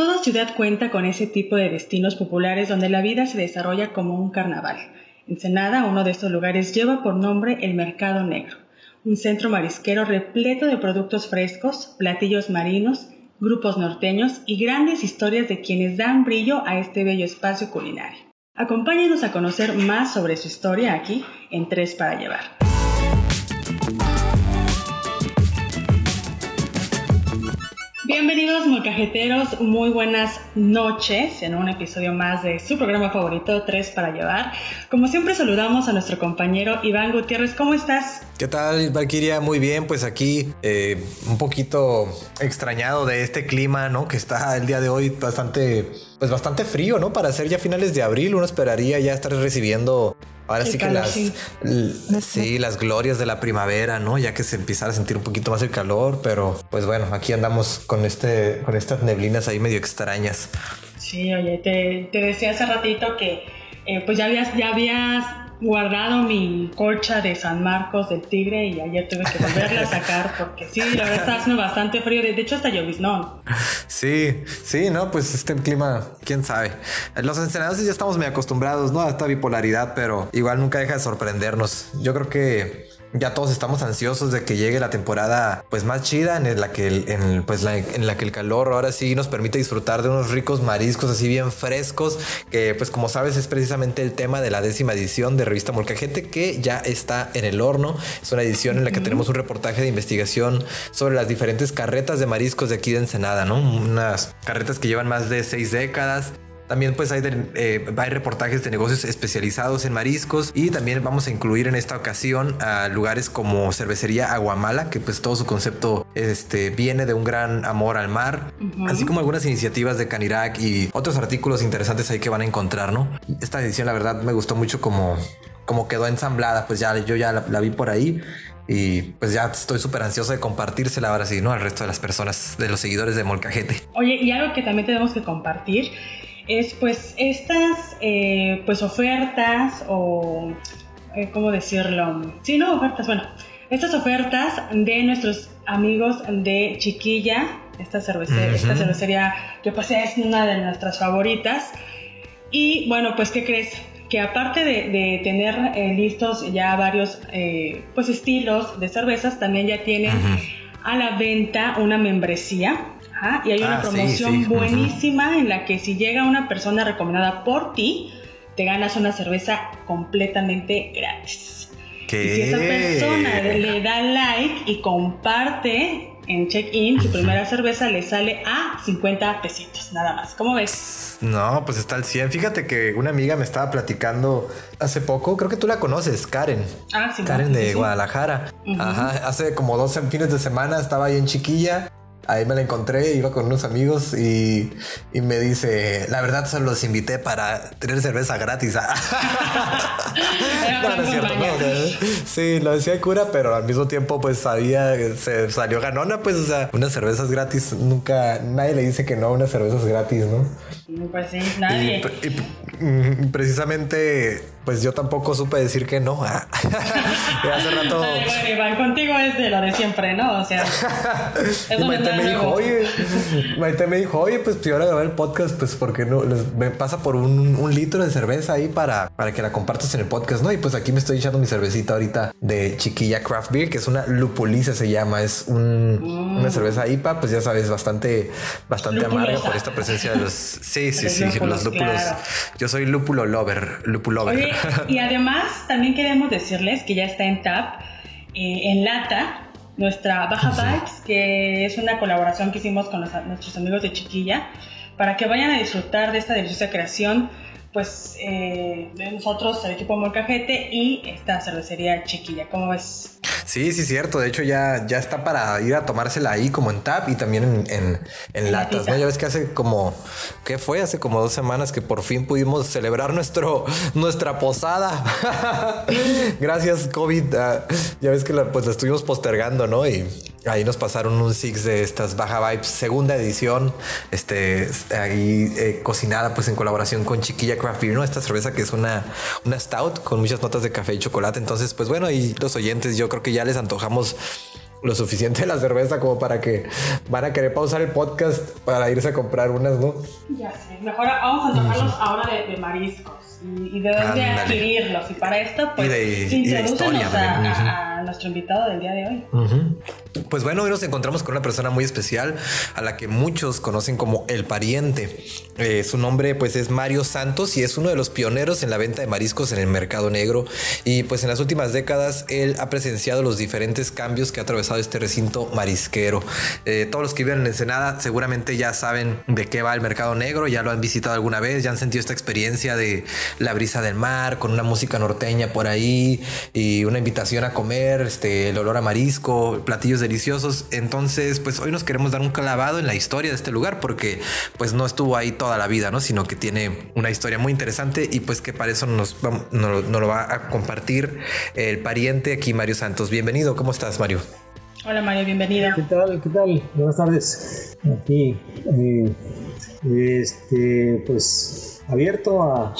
Toda ciudad cuenta con ese tipo de destinos populares donde la vida se desarrolla como un carnaval. Ensenada, uno de estos lugares, lleva por nombre el Mercado Negro, un centro marisquero repleto de productos frescos, platillos marinos, grupos norteños y grandes historias de quienes dan brillo a este bello espacio culinario. Acompáñenos a conocer más sobre su historia aquí en Tres para Llevar. Bienvenidos molcajeteros, muy buenas noches en un episodio más de su programa favorito, Tres para Llevar. Como siempre saludamos a nuestro compañero Iván Gutiérrez, ¿cómo estás? ¿Qué tal, Valkyria? Muy bien, pues aquí eh, un poquito extrañado de este clima, ¿no? Que está el día de hoy bastante, pues bastante frío, ¿no? Para ser ya finales de abril, uno esperaría ya estar recibiendo Ahora sí que las, sí. las glorias de la primavera, ¿no? Ya que se empieza a sentir un poquito más el calor, pero pues bueno, aquí andamos con este, con estas neblinas ahí medio extrañas. Sí, oye, te, decía hace ratito que eh, pues ya habías, ya habías guardado mi colcha de San Marcos del Tigre y ayer tuve que volverla a sacar porque sí, la verdad está haciendo bastante frío. De hecho, hasta lloviznón. Sí, sí, no, pues este clima, quién sabe. Los ensenados ya estamos muy acostumbrados, ¿no? A esta bipolaridad, pero igual nunca deja de sorprendernos. Yo creo que ya todos estamos ansiosos de que llegue la temporada pues más chida en la que el, pues en la que el calor ahora sí nos permite disfrutar de unos ricos mariscos así bien frescos que pues como sabes es precisamente el tema de la décima edición de revista Molcajete que ya está en el horno. Es una edición en la que tenemos un reportaje de investigación sobre las diferentes carretas de mariscos de aquí de Ensenada no unas carretas que llevan más de seis décadas también pues hay, eh, hay reportajes de negocios especializados en mariscos y también vamos a incluir en esta ocasión a lugares como cervecería Aguamala, que pues todo su concepto este, viene de un gran amor al mar, así como algunas iniciativas de Canirac y otros artículos interesantes ahí que van a encontrar, ¿no? Esta edición la verdad me gustó mucho como, como quedó ensamblada, pues ya yo ya la, vi por ahí. Y pues ya estoy súper ansioso de compartírsela ahora sí, ¿no? Al resto de las personas, de los seguidores de Molcajete. Oye, y algo que también tenemos que compartir es pues estas eh, pues ofertas o eh, cómo decirlo sí no ofertas bueno estas ofertas de nuestros amigos de Chiquilla esta cervecería, esta cervecería que pues es una de nuestras favoritas. Y bueno pues qué crees que aparte de, tener eh, listos ya varios pues estilos de cervezas también ya tienen a la venta una membresía y hay una ah, promoción buenísima en la que si llega una persona recomendada por ti, te ganas una cerveza completamente gratis. ¿Qué? Y si esa persona le da like y comparte en check-in su primera cerveza, le sale a 50 pesitos, nada más. ¿Cómo ves? No, pues está al 100. Fíjate que una amiga me estaba platicando hace poco, creo que tú la conoces, Karen. Ah, sí. Karen de Guadalajara. Ajá, hace como dos fines de semana estaba ahí en Chiquilla Ahí me la encontré, iba con unos amigos y, me dice, la verdad solo los invité para tener cerveza gratis. no, no es cierto, no. sí, lo decía cura, pero al mismo tiempo pues sabía, se salió ganona, pues, o sea, unas cervezas gratis, nunca, nadie le dice que no a unas cervezas gratis, ¿no? Pues sí, nadie. y precisamente pues yo tampoco supe decir que no. hace rato. Iván, contigo es de lo de siempre, ¿no? O sea. Maite me dijo, oye, Maite me dijo, oye, pues si ahora grabar el podcast, pues porque no me pasa por un, litro de cerveza ahí para, para que la compartas en el podcast, ¿no? Y pues aquí me estoy echando mi cervecita ahorita de chiquilla craft beer, que es una lupuliza se llama, es un, una mm. cerveza IPA, pues ya sabes, bastante, bastante amarga por esta presencia de los. Sí, sí, sí, los lúpulos. Yo soy lúpulo lover, lúpulo lover y además también queremos decirles que ya está en TAP, eh, en Lata, nuestra Baja Vibes, que es una colaboración que hicimos con nuestros amigos de Chiquilla, para que vayan a disfrutar de esta deliciosa creación pues eh, de nosotros, el equipo Molcajete y esta cervecería chiquilla. ¿Cómo ves? Sí, sí, cierto. De hecho, ya, ya está para ir a tomársela ahí como en tap y también en, latas, ¿no? Ya ves que hace como, ¿qué fue? Hace como dos semanas que por fin pudimos celebrar nuestro, nuestra posada. Gracias, COVID. Ah, ya ves que la, pues la estuvimos postergando, ¿no? Y Ahí nos pasaron un six de estas Baja Vibes, segunda edición, este, ahí eh, cocinada pues en colaboración con Chiquilla Craft Beer, ¿no? Esta cerveza que es una, una stout con muchas notas de café y chocolate. Entonces, pues bueno, y los oyentes yo creo que ya les antojamos lo suficiente de la cerveza como para que van a querer pausar el podcast para irse a comprar unas, ¿no? Ya sé. Mejor vamos a tomarlos ahora de, mariscos y, de dónde adquirirlos. Y para esto, pues, y a, nuestro invitado del día de hoy. Pues bueno, hoy nos encontramos con una persona muy especial a la que muchos conocen como el pariente. Eh, su nombre pues es Mario Santos y es uno de los pioneros en la venta de mariscos en el mercado negro y pues en las últimas décadas él ha presenciado los diferentes cambios que ha atravesado este recinto marisquero. Eh, todos los que viven en Ensenada seguramente ya saben de qué va el mercado negro, ya lo han visitado alguna vez, ya han sentido esta experiencia de la brisa del mar con una música norteña por ahí y una invitación a comer, este, el olor a marisco, platillos deliciosos. Entonces, pues hoy nos queremos dar un clavado en la historia de este lugar porque pues no estuvo ahí toda la vida, ¿no? Sino que tiene una historia muy interesante y pues que para eso nos, nos, lo va a compartir el pariente aquí, Mario Santos. Bienvenido, ¿cómo estás, Mario? Hola Mario, bienvenido. ¿Qué tal? ¿Qué tal? Buenas tardes. Aquí, eh, este, pues abierto a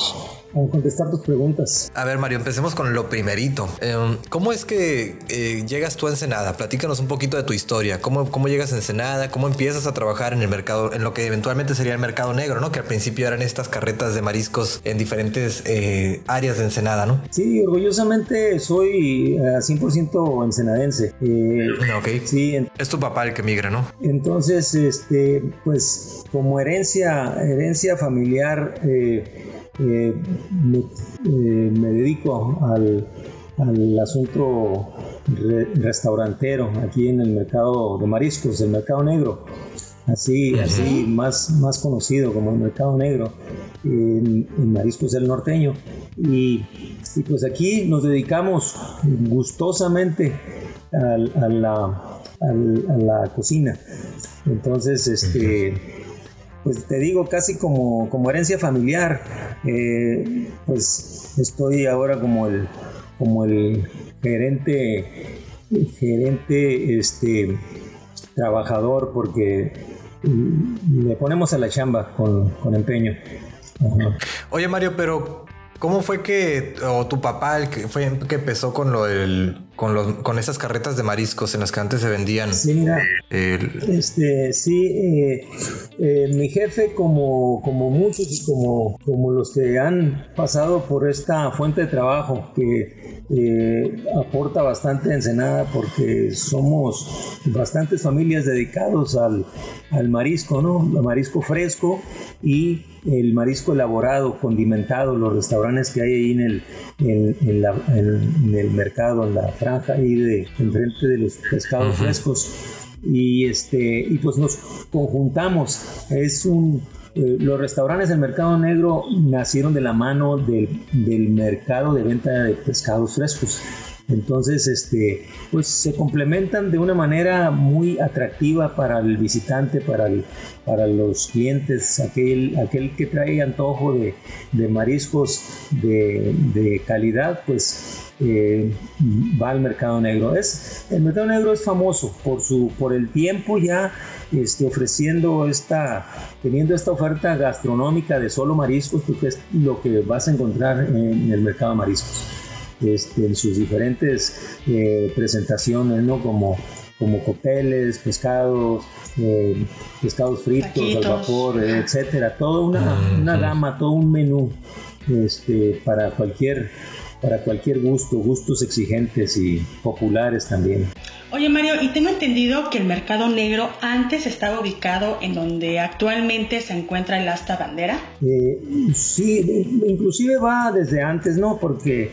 a contestar tus preguntas. A ver, Mario, empecemos con lo primerito. Em, ¿Cómo es que eh, llegas tú a Ensenada? Platícanos un poquito de tu historia. ¿Cómo, ¿Cómo llegas a Ensenada? ¿Cómo empiezas a trabajar en el mercado, en lo que eventualmente sería el mercado negro, ¿no? Que al principio eran estas carretas de mariscos en diferentes eh, áreas de Ensenada, ¿no? Sí, orgullosamente soy 100% eh, ensenadense. ok. Sí. Es tu papá el que migra, ¿no? Entonces, este, pues como herencia, herencia familiar, eh, me, dedico al, asunto restaurantero aquí en el mercado de mariscos, el mercado negro, así, así más, más conocido como el mercado negro en, mariscos del norteño. Y, pues aquí nos dedicamos gustosamente a, la, a la, cocina. Entonces, este pues te digo, casi como, como herencia familiar. Eh, pues estoy ahora como el, como el gerente, gerente, este, trabajador, porque le ponemos a la chamba con, empeño. Oye Mario, pero ¿cómo fue que, o tu papá, el que fue que empezó con lo del con, con esas carretas de mariscos en las que antes se vendían. Sí, mira. Este, sí, eh, eh, mi jefe, como, como muchos y como, como los que han pasado por esta fuente de trabajo que eh, aporta bastante Ensenada porque somos bastantes familias dedicados al, al marisco, ¿no? El marisco fresco y el marisco elaborado, condimentado, los restaurantes que hay ahí en el, en, en el mercado, en la ahí de enfrente de los pescados frescos. Y este y pues nos conjuntamos. Es un eh, los restaurantes del mercado negro nacieron de la mano del, del mercado de venta de pescados frescos entonces, este, pues se complementan de una manera muy atractiva para el visitante, para, los clientes, aquel, que trae antojo de, mariscos de, calidad, pues eh, va al mercado negro. Es, el mercado negro es famoso por, su, por el tiempo ya este, ofreciendo esta, teniendo esta oferta gastronómica de solo mariscos, porque es lo que vas a encontrar en el mercado de mariscos. Este, en sus diferentes eh, presentaciones, ¿no? Como, como cócteles, pescados, eh, pescados fritos al vapor, etcétera. Toda una, una gama, todo un menú este, para cualquier para cualquier gusto, gustos exigentes y populares también. Oye Mario, y tengo entendido que el mercado negro antes estaba ubicado en donde actualmente se encuentra el asta bandera. Eh, sí, inclusive va desde antes, ¿no? Porque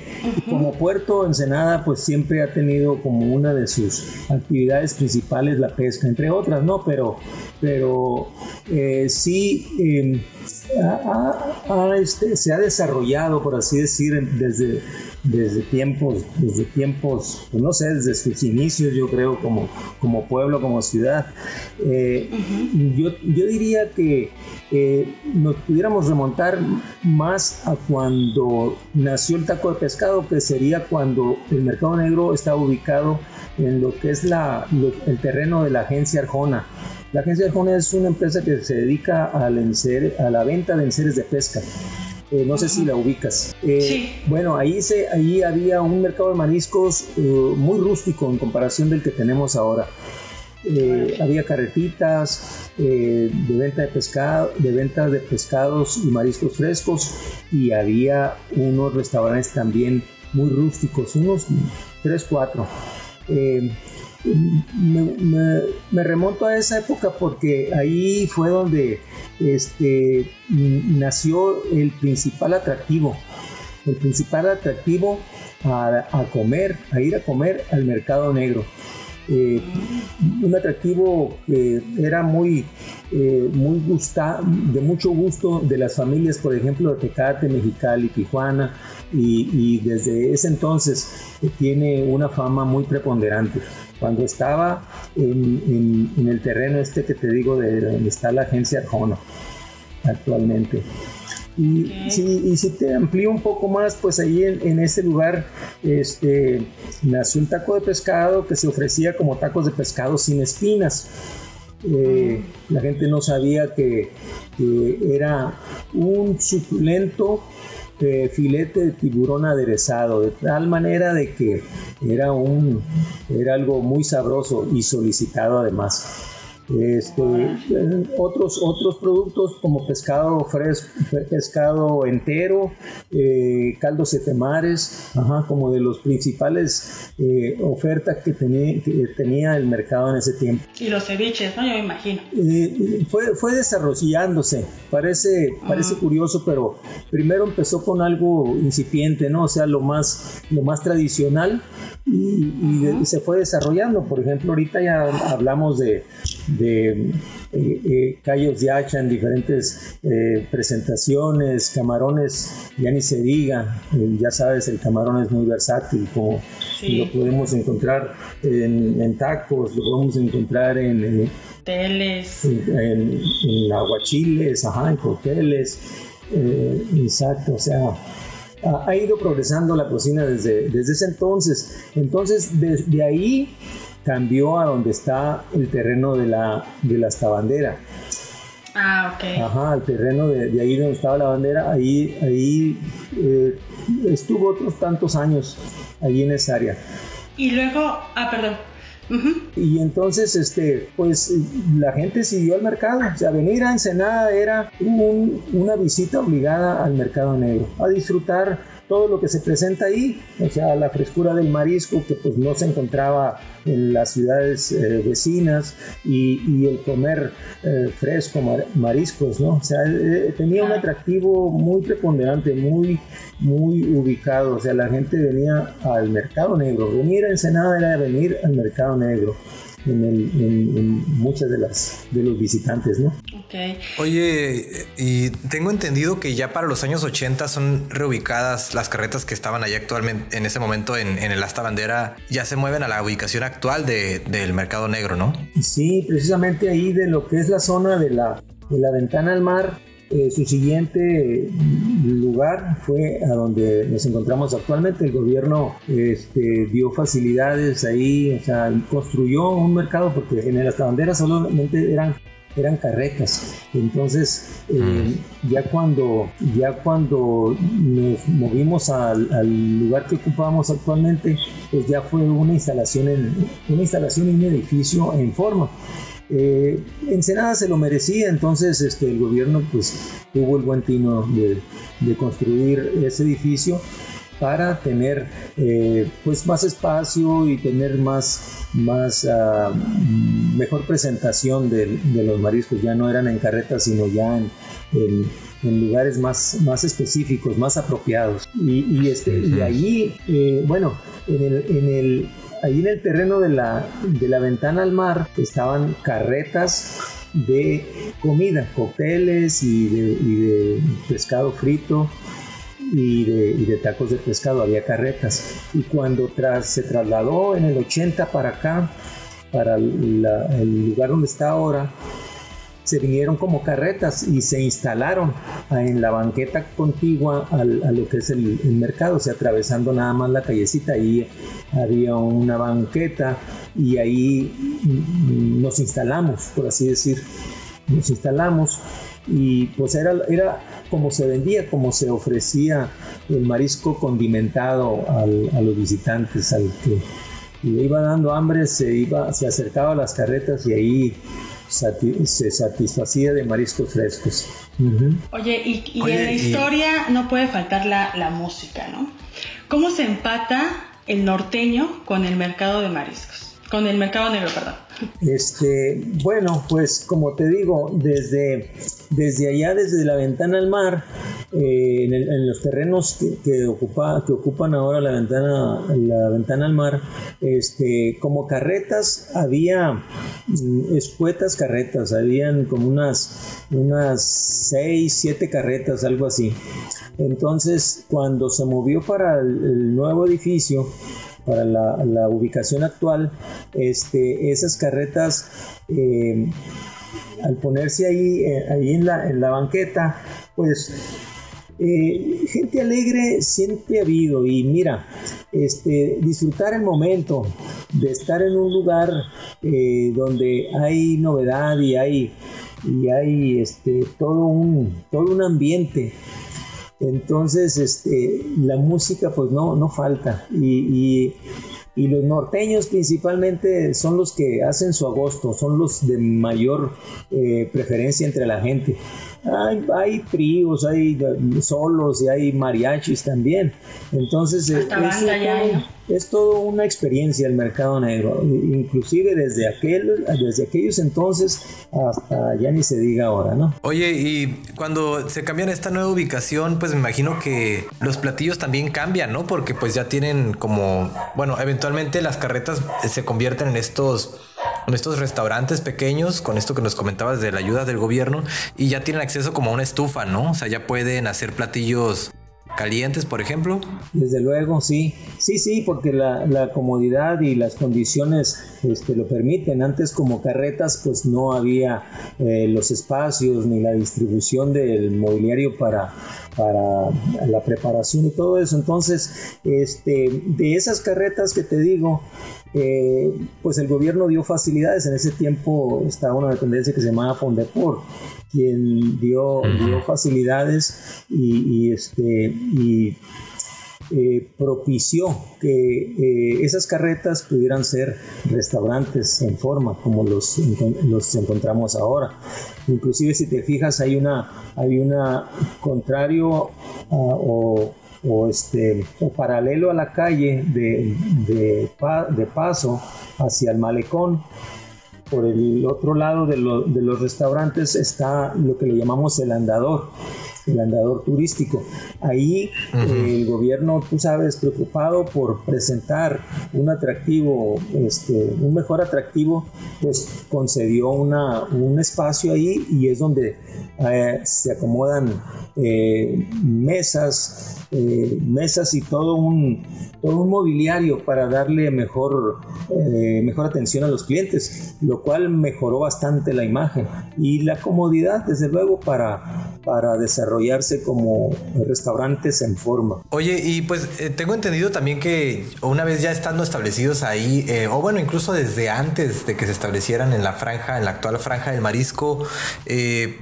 como puerto Ensenada pues siempre ha tenido como una de sus actividades principales la pesca, entre otras, ¿no? Pero, pero eh, sí... Em, este, se ha desarrollado, por así decir, desde, desde tiempos, desde tiempos, pues no sé, desde sus inicios, yo creo, como, como pueblo, como ciudad. Eh, yo, yo, diría que eh, nos pudiéramos remontar más a cuando nació el taco de pescado, que sería cuando el mercado negro estaba ubicado en lo que es la, el terreno de la agencia Arjona. La agencia Arjona es una empresa que se dedica al a la venta de enseres de pesca. Eh, no sé si la ubicas. sí. Bueno, ahí, se, ahí había un mercado de mariscos muy rústico en comparación del que tenemos ahora. había carretitas de venta de pescado, de venta de pescados y mariscos frescos y había unos restaurantes también muy rústicos, unos 3, 4. Eh, me, remonto a esa época porque ahí fue donde este, nació el principal atractivo. El principal atractivo a, comer, a ir a comer al mercado negro. Eh, un atractivo que era muy, eh, muy gusta, de mucho gusto de las familias, por ejemplo, de Tecate, Mexicali, Tijuana, y, desde ese entonces tiene una fama muy preponderante. Cuando estaba en, el terreno este que te digo de donde está la agencia Arjona actualmente. Y, si, y si te amplío un poco más, pues ahí en, ese lugar este, nació un taco de pescado que se ofrecía como tacos de pescado sin espinas. Eh, la gente no sabía que, que era un suculento filete de tiburón aderezado, de tal manera de que era, un, era algo muy sabroso y solicitado además. Este, otros, otros productos como pescado fresco, pescado entero, eh, caldos de temares, como de los principales eh, ofertas que tenía, que tenía el mercado en ese tiempo. Y los ceviches, ¿no? Yo me imagino. Eh, fue, fue desarrollándose, parece, parece curioso, pero primero empezó con algo incipiente, ¿no? O sea, lo más, lo más tradicional y, se fue desarrollando. Por ejemplo, ahorita ya hablamos de, de eh, eh, callos de hacha en diferentes eh, presentaciones, camarones, ya ni se diga, ya sabes, el camarón es muy versátil, como lo podemos encontrar en, tacos, lo podemos encontrar en... en En, en, aguachiles, ajá, en cócteles, exacto, o sea, ha, ido progresando la cocina desde, desde ese entonces. Entonces, desde ahí cambió a donde está el terreno de la, de la estabandera. Ah, ok. Ajá, el terreno de, ahí donde estaba la bandera, ahí, ahí eh, estuvo otros tantos años, allí en esa área. Y luego, ah, perdón. Y entonces, este, pues la gente siguió al mercado. O sea, venir a Ensenada era una visita obligada al mercado negro, a disfrutar todo lo que se presenta ahí, o sea, la frescura del marisco que pues no se encontraba en las ciudades eh, vecinas y, el comer eh, fresco, mariscos, ¿no? O sea, eh, tenía un atractivo muy preponderante, muy, muy ubicado, o sea, la gente venía al mercado negro, venir a Ensenada era venir al mercado negro en, muchas de las de los visitantes, ¿no? Oye, y tengo entendido que ya para los años 80 son reubicadas las carretas que estaban allá actualmente en ese momento en, el asta bandera, ya se mueven a la ubicación actual del mercado negro, ¿no? Sí, precisamente ahí de lo que es la zona de la, de la ventana al mar eh, su siguiente lugar fue a donde nos encontramos actualmente. El gobierno este, dio facilidades ahí, o sea, construyó un mercado porque en las banderas solamente eran eran carretas. Entonces, eh, mm. ya, cuando, ya cuando nos movimos al, al, lugar que ocupamos actualmente, pues ya fue una instalación en una instalación en un edificio en forma. Eh, Ensenada se lo merecía, entonces este, el gobierno pues, tuvo el buen tino de, construir ese edificio para tener eh, pues más espacio y tener más, más ah, mejor presentación de, los mariscos. Ya no eran en carretas, sino ya en, lugares más, más específicos, más apropiados. Y, este, y ahí, eh, bueno, en el Ahí en el terreno de la, de la ventana al mar estaban carretas de comida, cócteles y de, pescado frito y de, tacos de pescado, había carretas. Y cuando tras, se trasladó en el 80 para acá, para el lugar donde está ahora, se vinieron como carretas y se instalaron en la banqueta contigua a lo que es el, mercado, o sea, atravesando nada más la callecita, ahí había una banqueta y ahí mm, nos instalamos, por así decir, nos instalamos y pues era, era como se vendía, como se ofrecía el marisco condimentado a los visitantes, al que le iba dando hambre, se, iba, se acercaba a las carretas y ahí se satisfacía de mariscos frescos. Oye, y, en la historia no puede faltar la, la música, ¿no? ¿Cómo se empata el norteño con el mercado de mariscos? Con el mercado negro, perdón. Este, bueno, pues como te digo, desde, desde allá, desde la ventana al mar, eh, en, los terrenos que, ocupa, que ocupan ahora la ventana, la ventana al mar, este, como carretas había mm, escuetas carretas, habían como unas, unas seis, siete carretas, algo así. Entonces, cuando se movió para el nuevo edificio, para la, ubicación actual, este, esas carretas, eh, al ponerse ahí, eh, ahí en, la, en la banqueta, pues eh, gente alegre siempre ha habido. Y mira, este, disfrutar el momento de estar en un lugar donde hay novedad y hay, y hay este, todo, un, todo un ambiente entonces, este, la música pues no, no falta. Y, los norteños principalmente son los que hacen su agosto, son los de mayor eh, preferencia entre la gente. Hay, hay tríos, hay solos y hay mariachis también. Entonces, es, es toda una experiencia el mercado negro, inclusive desde, aquel, desde aquellos entonces hasta ya ni se diga ahora, ¿no? Oye, y cuando se cambian a esta nueva ubicación, pues me imagino que los platillos también cambian, ¿no? Porque pues ya tienen como, bueno, eventualmente las carretas se convierten en estos en estos restaurantes pequeños, con esto que nos comentabas de la ayuda del gobierno, y ya tienen acceso como a una estufa, ¿no? O sea, ya pueden hacer platillos calientes, por ejemplo. Desde luego, sí. Sí, sí, porque la, comodidad y las condiciones este, lo permiten. Antes como carretas pues no había eh, los espacios ni la distribución del mobiliario para, para la preparación y todo eso. Entonces, este, de esas carretas que te digo, eh, pues el gobierno dio facilidades. En ese tiempo estaba una dependencia que se llamaba Fondepor, quien dio, dio facilidades y, este, y eh, propició que eh, esas carretas pudieran ser restaurantes en forma como los, los encontramos ahora. Inclusive si te fijas hay una, hay una contrario o o, este, o paralelo a la calle de, de, de paso hacia el malecón. Por el otro lado de, de los restaurantes está lo que le llamamos el andador el andador turístico. Ahí el gobierno, tú sabes, preocupado por presentar un atractivo, este, un mejor atractivo, pues concedió una, un espacio ahí y es donde eh, se acomodan eh, mesas, eh, mesas y todo un, todo un mobiliario para darle mejor, mejor atención a los clientes, lo cual mejoró bastante la imagen y la comodidad, desde luego, para, para desarrollarse como restaurantes en forma. Oye, y pues tengo entendido también que una vez ya estando establecidos ahí, o bueno, incluso desde antes de que se establecieran en la franja, en la actual franja del marisco,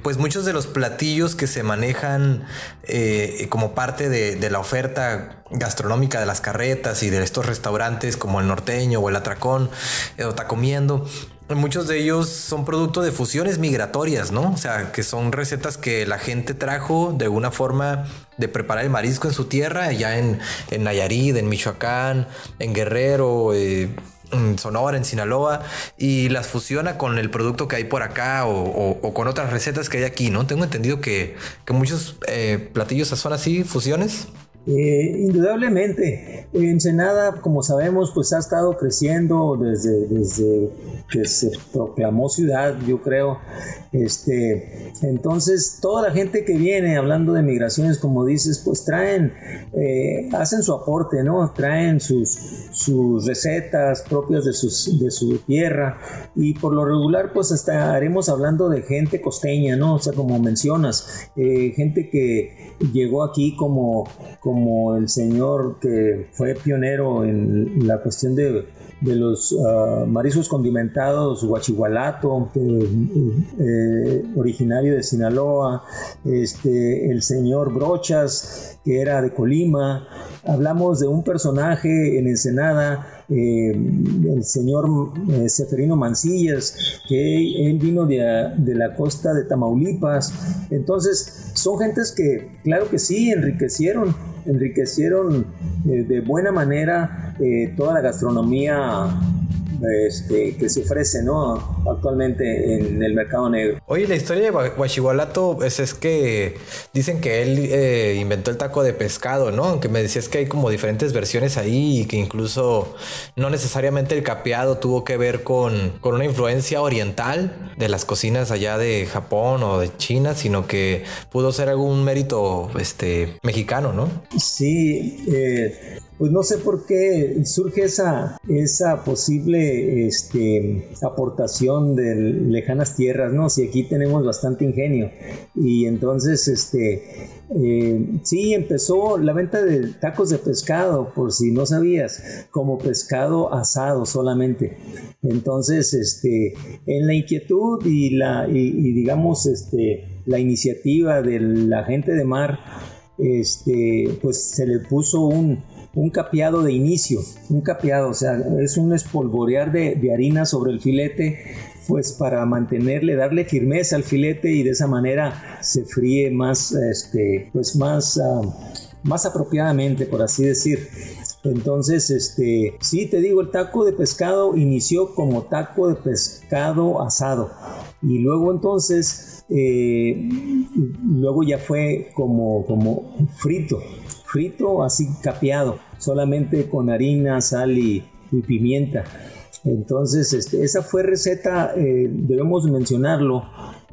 pues muchos de los platillos que se manejan eh, como parte de, la oferta gastronómica de las carretas y de estos restaurantes como el norteño o el atracón eh, o tacomiendo. Muchos de ellos son producto de fusiones migratorias, ¿no? O sea, que son recetas que la gente trajo de una forma de preparar el marisco en su tierra, allá en, en Nayarit, en Michoacán, en Guerrero, eh, Sonora, en Sinaloa, y las fusiona con el producto que hay por acá o, con otras recetas que hay aquí, ¿no? Tengo entendido que, muchos eh, platillos son así, fusiones. Eh, indudablemente, Ensenada, como sabemos, pues ha estado creciendo desde, desde que se proclamó ciudad, yo creo. Este, entonces, toda la gente que viene hablando de migraciones, como dices, pues traen, eh, hacen su aporte, ¿no? Traen sus, sus recetas propias de, sus, de su tierra y por lo regular, pues estaremos hablando de gente costeña, ¿no? O sea, como mencionas, eh, gente que llegó aquí como como el señor que fue pionero en la cuestión de de los uh, mariscos condimentados Huachihualato, eh, originario de Sinaloa, este, el señor Brochas, que era de Colima. Hablamos de un personaje en Ensenada eh, el señor eh, Seferino Mancillas, que él vino de, de, la costa de Tamaulipas. Entonces, son gentes que, claro que sí, enriquecieron, enriquecieron eh, de buena manera toda la gastronomía este, que se ofrece ¿no? actualmente en el mercado negro. Oye, la historia de Huachihualato es, es que dicen que él eh, inventó el taco de pescado, ¿no? Aunque me decías que hay como diferentes versiones ahí y que incluso no necesariamente el capeado tuvo que ver con, con una influencia oriental de las cocinas allá de Japón o de China, sino que pudo ser algún mérito este, mexicano, ¿no? Sí, eh, pues no sé por qué surge esa, esa posible este, aportación de lejanas tierras, ¿no? Si aquí tenemos bastante ingenio. Y entonces, este, eh, sí, empezó la venta de tacos de pescado, por si no sabías, como pescado asado solamente. Entonces, este, en la inquietud y la, y, digamos, este, la iniciativa de la gente de mar, este, pues se le puso un, un capeado de inicio, un capeado, o sea, es un espolvorear de, harina sobre el filete, pues para mantenerle, darle firmeza al filete y de esa manera se fríe más, este, pues más, ah, más apropiadamente, por así decir. Entonces, este, sí, te digo, el taco de pescado inició como taco de pescado asado y luego entonces, eh, luego ya fue como, como frito, frito así capeado solamente con harina, sal y, pimienta. Entonces, este, esa fue receta, eh, debemos mencionarlo,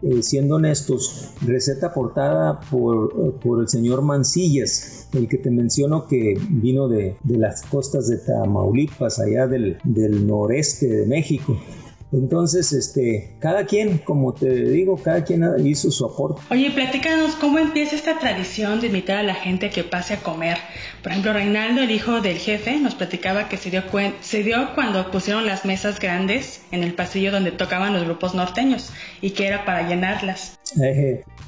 eh, siendo honestos, receta aportada por, por, el señor Mancillas, el que te menciono que vino de, de las costas de Tamaulipas, allá del, del noreste de México. Entonces, este, cada quien, como te digo, cada quien hizo su aporte. Oye, platícanos cómo empieza esta tradición de invitar a la gente a que pase a comer. Por ejemplo, Reinaldo, el hijo del jefe, nos platicaba que se dio, se dio cuando pusieron las mesas grandes en el pasillo donde tocaban los grupos norteños y que era para llenarlas.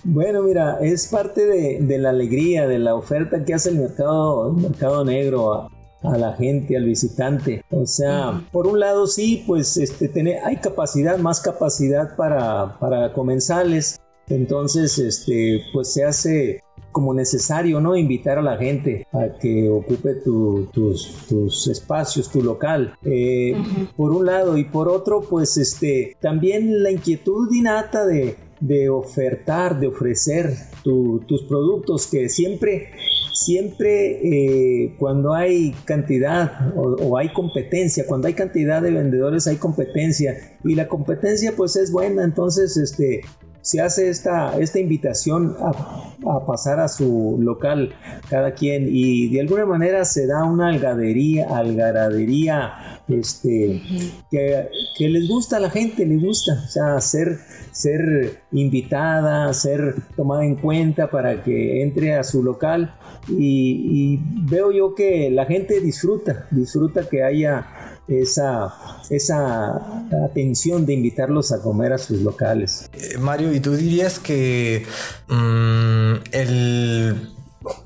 bueno, mira, es parte de, de, la alegría, de la oferta que hace el mercado, el mercado negro a la gente, al visitante. O sea, por un lado sí, pues este, tiene, hay capacidad, más capacidad para, para comensales. Entonces, este, pues se hace como necesario, ¿no? Invitar a la gente a que ocupe tus, tus, espacios, tu local. Eh, por un lado y por otro, pues este, también la inquietud innata de, de ofertar, de ofrecer tus productos que siempre siempre eh, cuando hay cantidad o, hay competencia, cuando hay cantidad de vendedores hay competencia y la competencia pues es buena, entonces este se hace esta, esta invitación a, pasar a su local cada quien y de alguna manera se da una algadería, algaradería este, que, les gusta a la gente, les gusta, o ser, ser invitada, ser tomada en cuenta para que entre a su local y, veo yo que la gente disfruta, disfruta que haya esa, esa atención de invitarlos a comer a sus locales. Eh, Mario, ¿y tú dirías que mm, el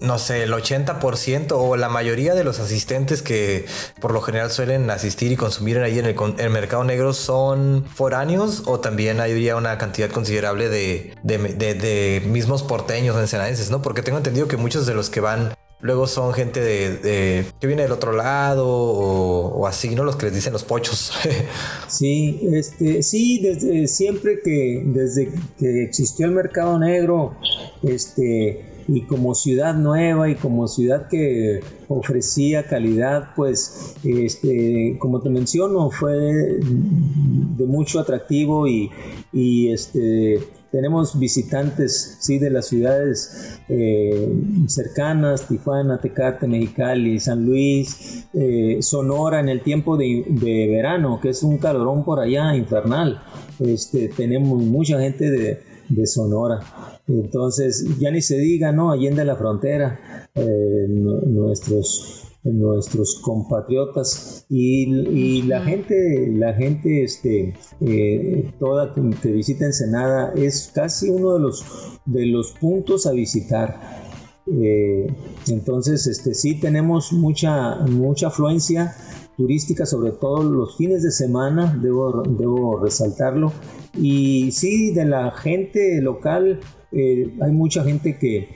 no sé, el 80% o la mayoría de los asistentes que por lo general suelen asistir y consumir ahí en el, mercado negro son foráneos o también habría una cantidad considerable de, de, mismos porteños ensenadenses, ¿no? Porque tengo entendido que muchos de los que van luego son gente de, que viene del otro lado o, así, ¿no? Los que les dicen los pochos. sí, este, sí, desde siempre que, desde que existió el mercado negro, este, y como ciudad nueva y como ciudad que ofrecía calidad, pues, este, como te menciono, fue de mucho atractivo y, y este, tenemos visitantes sí, de las ciudades eh, cercanas, Tijuana, Tecate, Mexicali, San Luis, eh, Sonora en el tiempo de, de, verano, que es un calorón por allá infernal. Este, tenemos mucha gente de, de Sonora. Entonces, ya ni se diga, ¿no? Allende la frontera, eh, nuestros nuestros compatriotas y, la gente la gente este eh, toda que visita Ensenada es casi uno de los de los puntos a visitar. Eh, entonces este sí tenemos mucha mucha afluencia turística sobre todo los fines de semana debo debo resaltarlo. Y sí de la gente local eh, hay mucha gente que,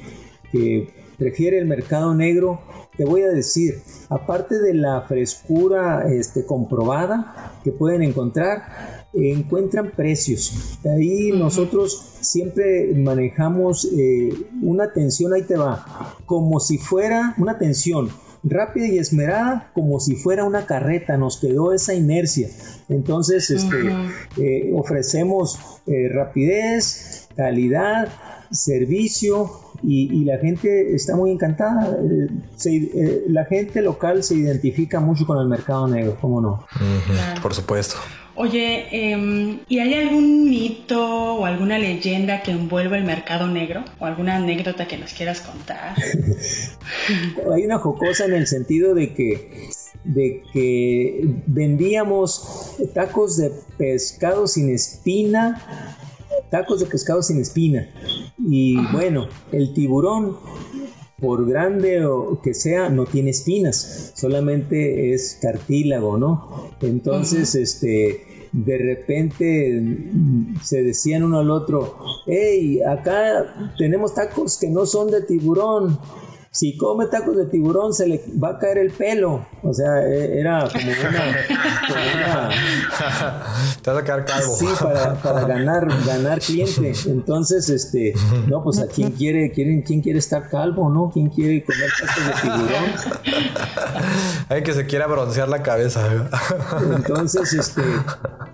que prefiere el mercado negro te voy a decir, aparte de la frescura este, comprobada que pueden encontrar, encuentran precios. Ahí nosotros siempre manejamos eh, una atención, ahí te va, como si fuera una atención rápida y esmerada, como si fuera una carreta, nos quedó esa inercia. Entonces, este, eh, ofrecemos eh, rapidez, calidad, servicio, y, la gente está muy encantada. Eh, eh, la gente local se identifica mucho con el mercado negro, ¿cómo no? Por supuesto. Oye, em, ¿y hay algún mito o alguna leyenda que envuelva el mercado negro? ¿O alguna anécdota que nos quieras contar? hay una jocosa en el sentido de que de que vendíamos tacos de pescado sin espina tacos de pescado sin espina. Y bueno, el tiburón, por grande o que sea, no tiene espinas, solamente es cartílago, ¿no? Entonces, este, de repente mm, se decían uno al otro, hey, acá tenemos tacos que no son de tiburón, si come tacos de tiburón se le va a caer el pelo. O sea, e, era como una... Te vas a quedar calvo. Sí, para, para, ganar, ganar cliente. Entonces, este, no, pues a quién quiere, quieren, quién quiere estar calvo, ¿no? ¿Quién quiere comer tacos de tiburón? Hay que se quiera broncear la cabeza. Entonces, este,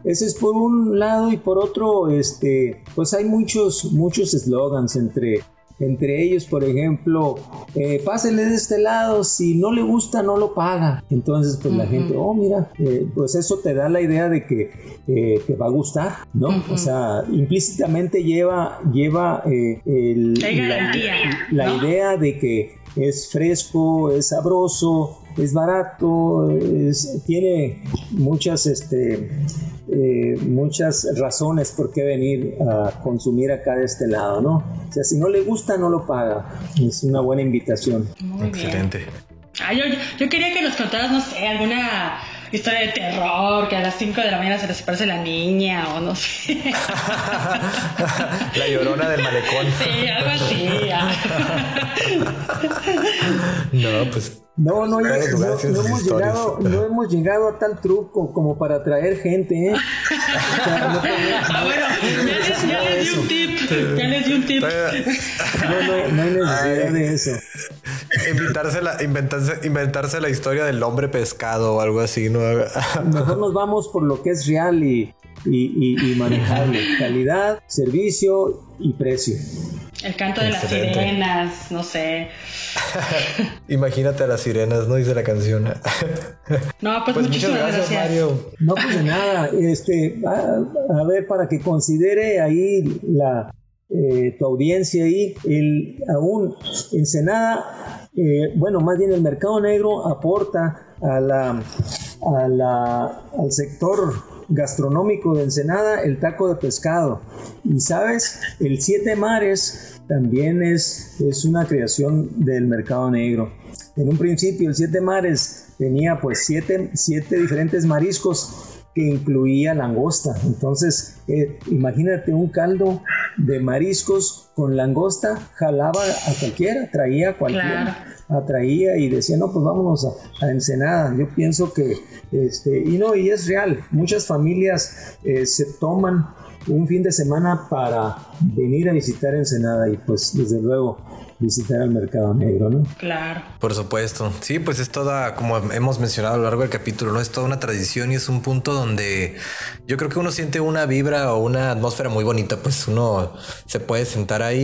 ese es por un lado y por otro, este, pues hay muchos, muchos eslogans entre entre ellos, por ejemplo, eh, pásele de este lado, si no le gusta, no lo paga. Entonces, pues la gente, oh, mira, eh, pues eso te da la idea de que eh, te va a gustar, ¿no? O sea, implícitamente lleva, lleva el, la, idea de que es fresco, es sabroso, es barato, tiene muchas, este, eh, muchas razones por qué venir a consumir acá de este lado, ¿no? O sea, si no le gusta, no lo paga. Es una buena invitación. Excelente. yo, quería que nos contaras, no sé, alguna historia de terror, que a las 5 de la mañana se les aparece la niña o no sé. la llorona del malecón. Sí, algo así. no, pues no, no, no, hemos llegado, no hemos llegado a tal truco como para atraer gente, ¿eh? ah, bueno, ya les, di un tip. Ya les di un tip. No, no, no hay necesidad de eso. Inventarse la, inventarse, inventarse la historia del hombre pescado o algo así, ¿no? Mejor nos vamos por lo que es real y, y, y, y manejable. Calidad, servicio y precio. El canto de las sirenas, no sé. Imagínate a las sirenas, ¿no? Dice la canción. no, pues, pues muchas gracias, Mario. No, pues de nada. Este, a, ver, para que considere ahí la, eh, tu audiencia ahí, el, aún Ensenada, eh, bueno, más bien el mercado negro aporta a la, a la, al sector gastronómico de Ensenada, el taco de pescado. Y sabes, el Siete Mares también es, es una creación del mercado negro. En un principio, el Siete Mares tenía pues siete, siete diferentes mariscos que incluía langosta. Entonces, eh, imagínate un caldo de mariscos con langosta, jalaba a cualquiera, traía a cualquiera, atraía y decía, no, pues vámonos a, Ensenada. Yo pienso que, este, y no, y es real, muchas familias eh, se toman un fin de semana para venir a visitar Ensenada y pues desde luego visitar el mercado negro, ¿no? Claro. Por supuesto. Sí, pues es toda, como hemos mencionado a lo largo del capítulo, ¿no? Es toda una tradición y es un punto donde yo creo que uno siente una vibra o una atmósfera muy bonita, pues uno se puede sentar ahí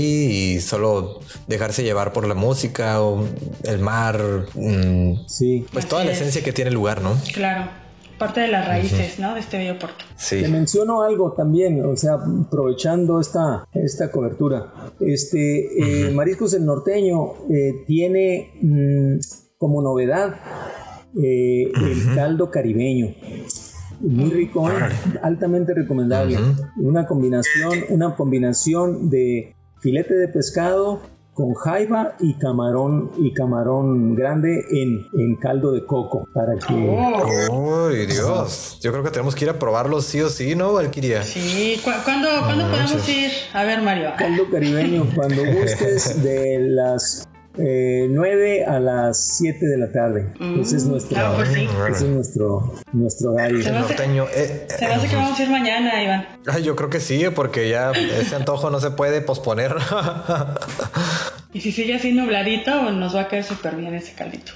y solo dejarse llevar por la música o el mar. Mm, sí. Pues toda la esencia que tiene el lugar, ¿no? Claro. Parte de las raíces, ¿no? De este bello puerto. Sí. Te menciono algo también, o sea, aprovechando esta, esta cobertura. Este, eh, Mariscos el Norteño eh, tiene mm, como novedad eh, el caldo caribeño muy rico, altamente recomendable. Una combinación, una combinación de filete de pescado con jaiba y camarón y camarón grande en, en caldo de coco para que ¡Uy, Dios! Yo creo que tenemos que ir a probarlo sí o sí, ¿no, Valkyria? Sí, ¿cuándo, podemos ir? A ver, Mario. Caldo caribeño, cuando gustes de las 9 eh, a las 7 de la tarde. ese es mm, nuestro, es nuestro, nuestro horario. Se hace, eh, eh, que vamos a ir mañana, Iván. yo creo que sí, porque ya ese antojo no se puede posponer. Y si sigue así nubladito, nos va a caer súper bien ese caldito.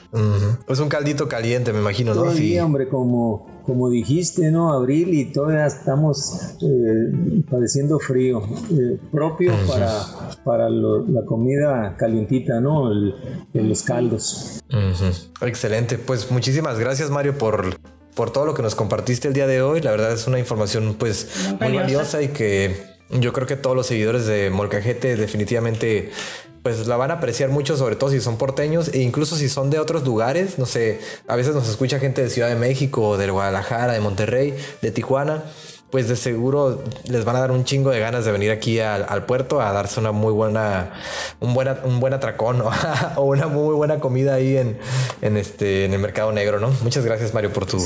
Es un caldito caliente, me imagino, ¿no? Sí, hombre, como, como dijiste, ¿no? Abril y todavía estamos eh, padeciendo frío. Eh, propio para, para la comida calientita, ¿no? en los caldos. Excelente. Pues muchísimas gracias, Mario, por por todo lo que nos compartiste el día de hoy. La verdad es una información pues muy valiosa y que yo creo que todos los seguidores de Molcajete definitivamente pues la van a apreciar mucho, sobre todo si son porteños e incluso si son de otros lugares. No sé, a veces nos escucha gente de Ciudad de México, de Guadalajara, de Monterrey, de Tijuana pues de seguro les van a dar un chingo de ganas de venir aquí al, puerto a darse una muy buena, un, buena, un buen atracón o una muy buena comida ahí en, en, este, en el mercado negro, ¿no? Muchas gracias, Mario, por tu,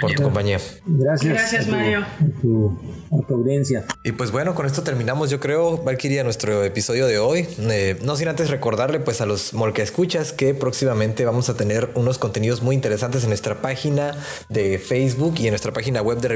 por tu compañía. Gracias. Gracias, Mario. tu, audiencia. Y pues bueno, con esto terminamos, yo creo, Valkyria, nuestro episodio de hoy. Eh, no sin antes recordarle pues a los Molca Escuchas que próximamente vamos a tener unos contenidos muy interesantes en nuestra página de Facebook y en nuestra página web de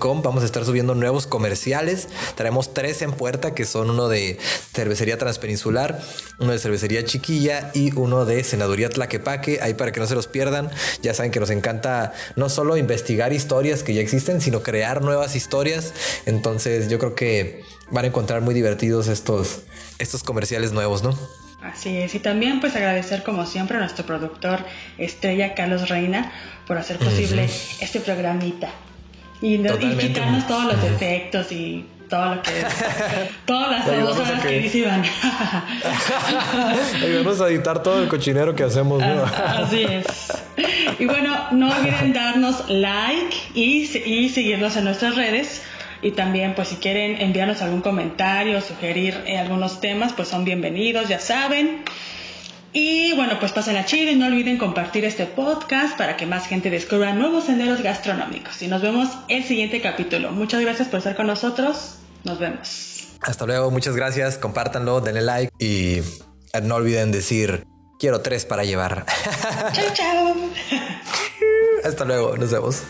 Vamos a estar subiendo nuevos comerciales. Traemos tres en puerta, que son uno de Cervecería Transpeninsular, uno de Cervecería Chiquilla y uno de Senaduría Tlaquepaque. Ahí para que no se los pierdan. Ya saben que nos encanta no solo investigar historias que ya existen, sino crear nuevas historias. Entonces yo creo que van a encontrar muy divertidos estos, estos comerciales nuevos, ¿no? Así es, y también pues agradecer como siempre a nuestro productor estrella Carlos Reina por hacer posible este programita. Y, quitarnos todos los efectos y todo lo que todas las dos horas que, dice Vamos a editar todo el cochinero que hacemos. Ah, así es. Y bueno, no olviden darnos like y, y seguirnos en nuestras redes. Y también, pues si quieren enviarnos algún comentario, sugerir eh, algunos temas, pues son bienvenidos, ya saben. Y bueno, pues pasen a Chile y no olviden compartir este podcast para que más gente descubra nuevos senderos gastronómicos. Y nos vemos el siguiente capítulo. Muchas gracias por estar con nosotros. Nos vemos. Hasta luego, muchas gracias. Compártanlo, denle like y no olviden decir quiero tres para llevar. Chao, chao. Hasta luego, nos vemos.